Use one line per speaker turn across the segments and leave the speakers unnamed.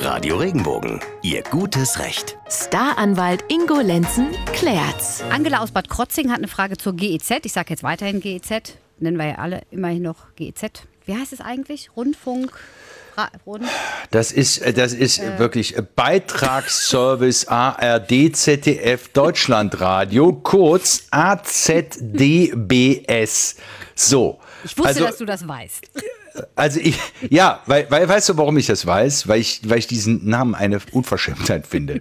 Radio Regenbogen, Ihr gutes Recht.
Staranwalt Ingo Lenzen klärt's.
Angela aus Bad Krotzing hat eine Frage zur GEZ. Ich sage jetzt weiterhin GEZ. Nennen wir ja alle immerhin noch GEZ. Wie heißt es eigentlich? Rundfunk? Ra Rund
Das ist, äh, das ist wirklich äh, Beitragsservice ARD, ZDF, Deutschlandradio, kurz AZDBS. So.
ich wusste,
also,
dass du das weißt.
Also ich, ja, weil, weil, weißt du, warum ich das weiß? Weil ich, weil ich diesen Namen eine Unverschämtheit finde.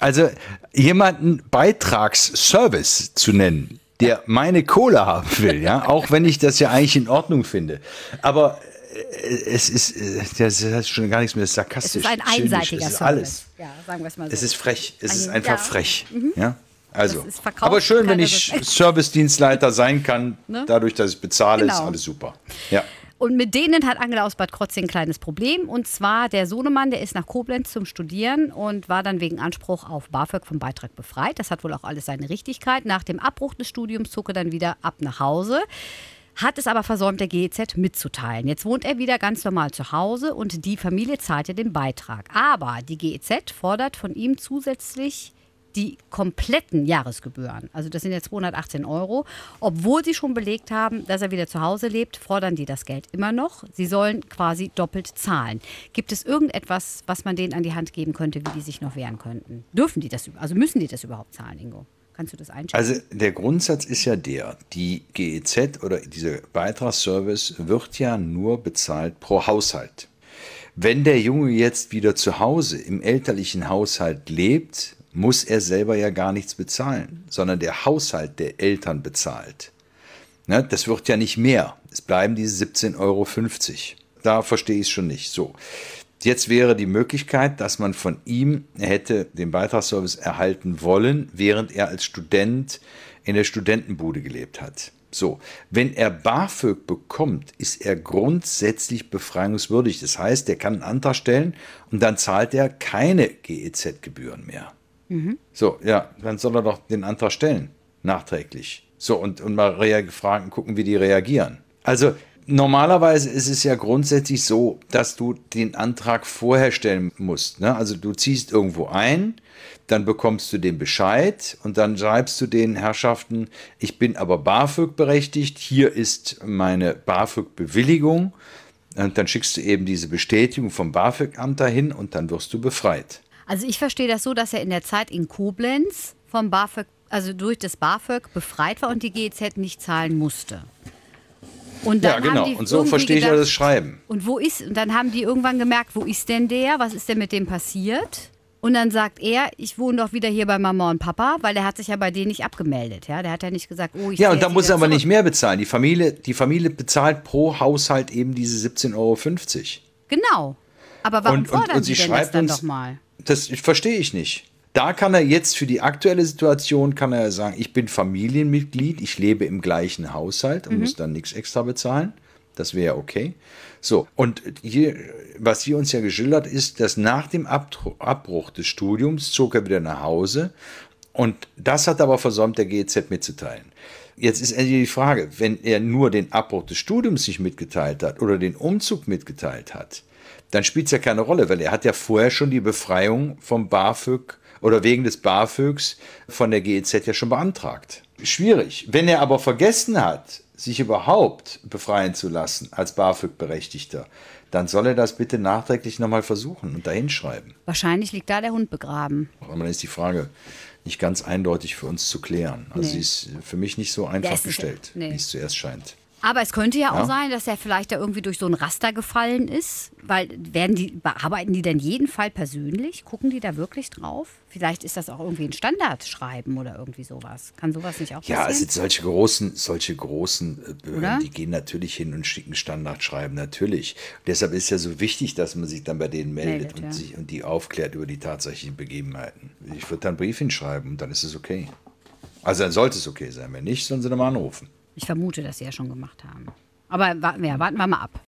Also jemanden Beitragsservice zu nennen, der meine Kohle haben will, ja, auch wenn ich das ja eigentlich in Ordnung finde. Aber äh, es ist, äh, das ist schon gar nichts mehr
Es
sarkastisch.
ist ein einseitiger
es ist alles.
Ja, sagen wir es mal so.
Es ist frech. Es ist
Ein-
einfach
ja.
frech. Ja. Also,
ist
aber schön, wenn ich Servicedienstleiter sein kann,
Ne?
dadurch, dass ich bezahle, ist
Genau.
alles super. Ja.
Und mit denen hat Angela aus Bad Krotzing ein kleines Problem. Und zwar der Sohnemann, der ist nach Koblenz zum Studieren und war dann wegen Anspruch auf BAföG vom Beitrag befreit. Das hat wohl auch alles seine Richtigkeit. Nach dem Abbruch des Studiums zog er dann wieder ab nach Hause. Hat es aber versäumt, der GEZ mitzuteilen. Jetzt wohnt er wieder ganz normal zu Hause und die Familie zahlt ja den Beitrag. Aber die GEZ fordert von ihm zusätzlich die kompletten Jahresgebühren, also das sind jetzt 218 Euro, obwohl sie schon belegt haben, dass er wieder zu Hause lebt, fordern die das Geld immer noch. Sie sollen quasi doppelt zahlen. Gibt es irgendetwas, was man denen an die Hand geben könnte, wie die sich noch wehren könnten? Dürfen die das, also müssen die das überhaupt zahlen, Ingo? Kannst du das einschätzen?
Also der Grundsatz ist ja der, die GEZ oder dieser Beitragsservice wird ja nur bezahlt pro Haushalt. Wenn der Junge jetzt wieder zu Hause im elterlichen Haushalt lebt, muss er selber ja gar nichts bezahlen, sondern der Haushalt der Eltern bezahlt. Ne, das wird ja nicht mehr. Es bleiben diese 17,50 Euro. Da verstehe ich es schon nicht. So. Jetzt wäre die Möglichkeit, dass man von ihm hätte den Beitragsservice erhalten wollen, während er als Student in der Studentenbude gelebt hat. So, wenn er BAföG bekommt, ist er grundsätzlich befreiungswürdig. Das heißt, er kann einen Antrag stellen und dann zahlt er keine GEZ-Gebühren mehr. So, ja, dann soll er doch den Antrag stellen, nachträglich. So, und, und mal fragen, gucken, wie die reagieren. Also, normalerweise ist es ja grundsätzlich so, dass du den Antrag vorher stellen musst. Ne? Also, du ziehst irgendwo ein, dann bekommst du den Bescheid und dann schreibst du den Herrschaften, ich bin aber BAföG berechtigt, hier ist meine BAföG-Bewilligung. Und dann schickst du eben diese Bestätigung vom BAföG-Amt dahin und dann wirst du befreit.
Also ich verstehe das so, dass er in der Zeit in Koblenz vom BAföG, also durch das BAföG befreit war und die GEZ nicht zahlen musste. Und
Ja,
dann
genau.
haben die
Und so verstehe ich ja
gedacht,
das Schreiben.
Und wo ist, und dann haben die irgendwann gemerkt, wo ist denn der? Was ist denn mit dem passiert? Und dann sagt er, ich wohne doch wieder hier bei Mama und Papa, weil er hat sich ja bei denen nicht abgemeldet. Ja, der hat ja nicht gesagt, oh, ich
Ja, und da muss er aber
zurück.
nicht mehr bezahlen. Die Familie, die Familie bezahlt pro Haushalt eben diese 17,50 Euro.
Genau. Aber warum
Und, und,
fordern
und
sie
sie
denn das dann
uns,
doch mal?
Das verstehe ich nicht. Da kann er jetzt für die aktuelle Situation, kann er sagen, ich bin Familienmitglied, ich lebe im gleichen Haushalt und muss dann nichts extra bezahlen. Das wäre okay. So, und hier, was hier uns ja geschildert ist, dass nach dem Abbruch des Studiums zog er wieder nach Hause und das hat aber versäumt, der GEZ mitzuteilen. Jetzt ist die Frage, wenn er nur den Abbruch des Studiums nicht mitgeteilt hat oder den Umzug mitgeteilt hat, dann spielt es ja keine Rolle, weil er hat ja vorher schon die Befreiung vom BAföG oder wegen des BAföGs von der GEZ ja schon beantragt. Schwierig. Wenn er aber vergessen hat, sich überhaupt befreien zu lassen als BAföG-Berechtigter, dann soll er das bitte nachträglich nochmal versuchen und dahin schreiben.
Wahrscheinlich liegt da der Hund begraben.
Aber dann ist die Frage nicht ganz eindeutig für uns zu klären. Also
Nee.
sie ist für mich nicht so einfach gestellt,
nee.
wie es zuerst scheint.
Aber es könnte ja auch
Ja.
sein, dass er vielleicht da irgendwie durch so ein Raster gefallen ist. Weil werden die, bearbeiten die denn jeden Fall persönlich? Gucken die da wirklich drauf? Vielleicht ist das auch irgendwie ein Standardschreiben oder irgendwie sowas. Kann sowas nicht auch
Ja, also
passieren?
solche großen, solche großen äh, Behörden,
Oder?
die gehen natürlich hin und schicken Standardschreiben, natürlich. deshalb ist ja so wichtig, dass man sich dann bei denen meldet,
Meldet,
und,
ja.
sich, und die aufklärt über die tatsächlichen Begebenheiten. Ich würde dann einen Brief hinschreiben und dann ist es okay. Also dann sollte es okay sein. Wenn nicht, sollen sie nochmal anrufen.
Ich vermute, dass sie ja schon gemacht haben. Aber wa- ja, warten wir mal ab.